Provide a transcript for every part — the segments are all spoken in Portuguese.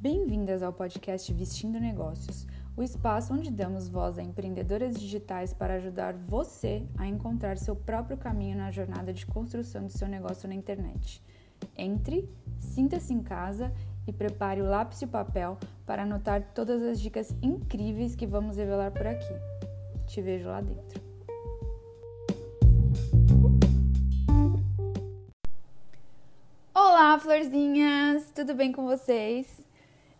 Bem-vindas ao podcast Vestindo Negócios, o espaço onde damos voz a empreendedoras digitais para ajudar você a encontrar seu próprio caminho na jornada de construção do seu negócio na internet. Entre, sinta-se em casa e prepare o lápis e o papel para anotar todas as dicas incríveis que vamos revelar por aqui. Te vejo lá dentro. Olá, florzinhas! Tudo bem com vocês?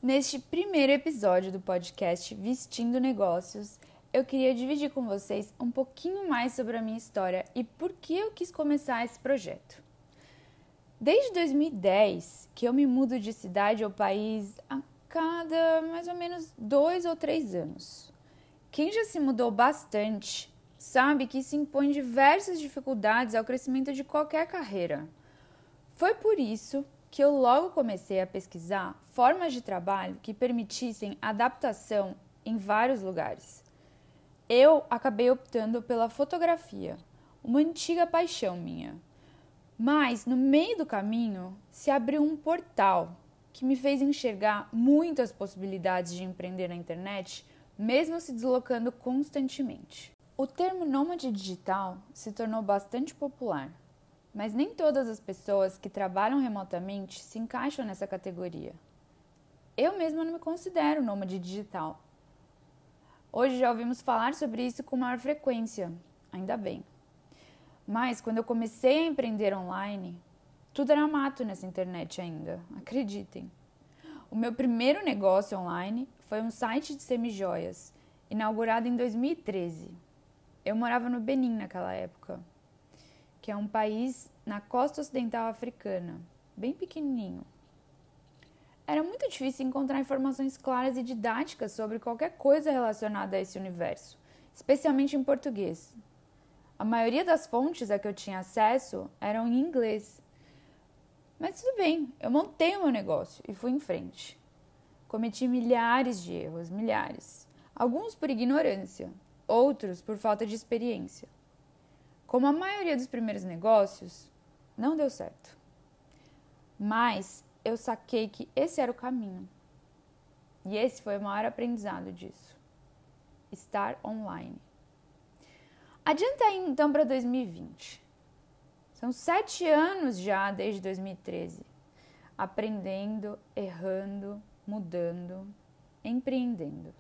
Neste primeiro episódio do podcast Vestindo Negócios, eu queria dividir com vocês um pouquinho mais sobre a minha história e por que eu quis começar esse projeto. Desde 2010 que eu me mudo de cidade ao país a cada mais ou menos dois ou três anos. Quem já se mudou bastante sabe que isso impõe diversas dificuldades ao crescimento de qualquer carreira. Foi por isso que eu logo comecei a pesquisar formas de trabalho que permitissem adaptação em vários lugares. Eu acabei optando pela fotografia, uma antiga paixão minha. Mas no meio do caminho se abriu um portal que me fez enxergar muitas possibilidades de empreender na internet, mesmo se deslocando constantemente. O termo nômade digital se tornou bastante popular mas nem todas as pessoas que trabalham remotamente se encaixam nessa categoria. Eu mesma não me considero nômade digital. Hoje já ouvimos falar sobre isso com maior frequência, ainda bem. Mas quando eu comecei a empreender online, tudo era mato nessa internet ainda, acreditem. O meu primeiro negócio online foi um site de semijoias, inaugurado em 2013. Eu morava no Benin naquela época que é um país na costa ocidental africana, bem pequenininho. Era muito difícil encontrar informações claras e didáticas sobre qualquer coisa relacionada a esse universo, especialmente em português. A maioria das fontes a que eu tinha acesso eram em inglês. Mas tudo bem, eu montei o meu negócio e fui em frente. Cometi milhares de erros, milhares. Alguns por ignorância, outros por falta de experiência. Como a maioria dos primeiros negócios, não deu certo. Mas eu saquei que esse era o caminho. E esse foi o maior aprendizado disso. Estar online. Adianta aí então para 2020. São sete anos já desde 2013. Aprendendo, errando, mudando, empreendendo.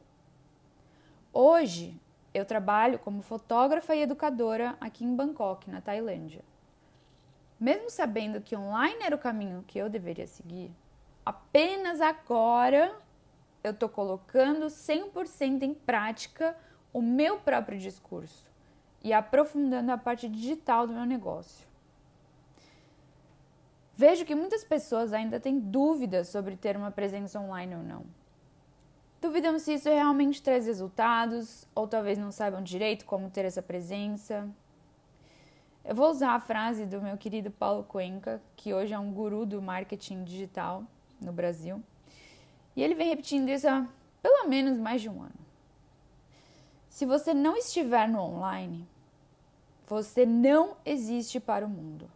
Hoje eu trabalho como fotógrafa e educadora aqui em Bangkok, na Tailândia. Mesmo sabendo que online era o caminho que eu deveria seguir, apenas agora eu estou colocando 100% em prática o meu próprio discurso e aprofundando a parte digital do meu negócio. Vejo que muitas pessoas ainda têm dúvidas sobre ter uma presença online ou não. Duvidam se isso realmente traz resultados, ou talvez não saibam direito como ter essa presença. Eu vou usar a frase do meu querido Paulo Cuenca, que hoje é um guru do marketing digital no Brasil. E ele vem repetindo isso há pelo menos mais de um ano. Se você não estiver no online, você não existe para o mundo.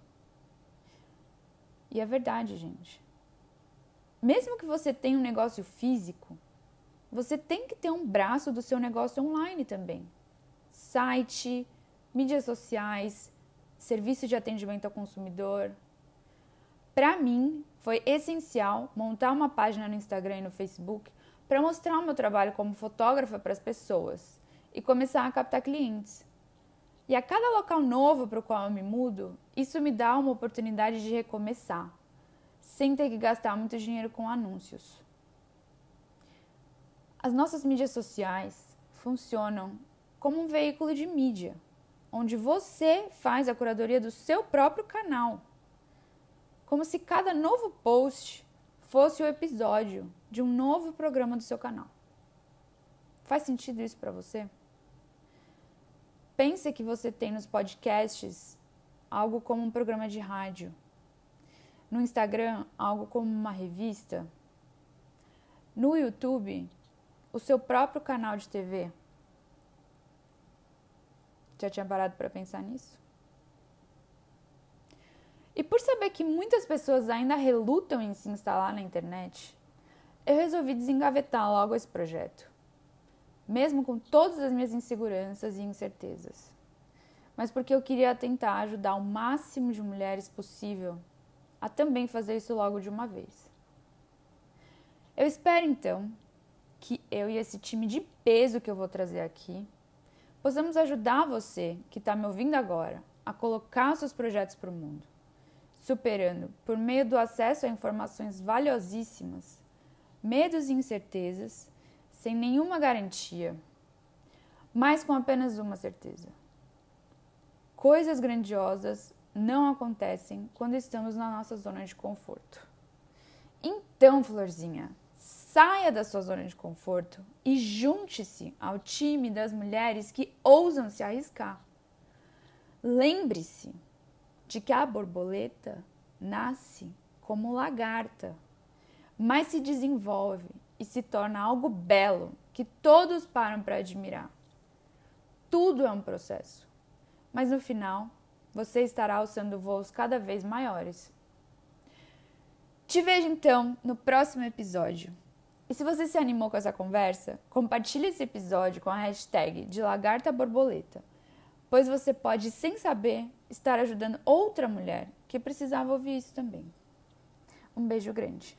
E é verdade, gente. Mesmo que você tenha um negócio físico, você tem que ter um braço do seu negócio online também. Site, mídias sociais, serviço de atendimento ao consumidor. Para mim, foi essencial montar uma página no Instagram e no Facebook para mostrar o meu trabalho como fotógrafa para as pessoas e começar a captar clientes. E a cada local novo para o qual eu me mudo, isso me dá uma oportunidade de recomeçar, sem ter que gastar muito dinheiro com anúncios. As nossas mídias sociais funcionam como um veículo de mídia, onde você faz a curadoria do seu próprio canal. Como se cada novo post fosse o episódio de um novo programa do seu canal. Faz sentido isso para você? Pense que você tem nos podcasts algo como um programa de rádio, no Instagram, algo como uma revista, no YouTube, o seu próprio canal de TV. Já tinha parado para pensar nisso? E por saber que muitas pessoas ainda relutam em se instalar na internet, eu resolvi desengavetar logo esse projeto, mesmo com todas as minhas inseguranças e incertezas, mas porque eu queria tentar ajudar o máximo de mulheres possível a também fazer isso logo de uma vez. Eu espero então que eu e esse time de peso que eu vou trazer aqui possamos ajudar você que está me ouvindo agora a colocar seus projetos para o mundo, superando, por meio do acesso a informações valiosíssimas, medos e incertezas, sem nenhuma garantia, mas com apenas uma certeza. Coisas grandiosas não acontecem quando estamos na nossa zona de conforto. Então, Florzinha, saia da sua zona de conforto e junte-se ao time das mulheres que ousam se arriscar. Lembre-se de que a borboleta nasce como lagarta, mas se desenvolve e se torna algo belo que todos param para admirar. Tudo é um processo, mas no final você estará alçando voos cada vez maiores. Te vejo então no próximo episódio. E se você se animou com essa conversa, compartilhe esse episódio com a hashtag de Lagarta Borboleta pois você pode, sem saber, estar ajudando outra mulher que precisava ouvir isso também. Um beijo grande.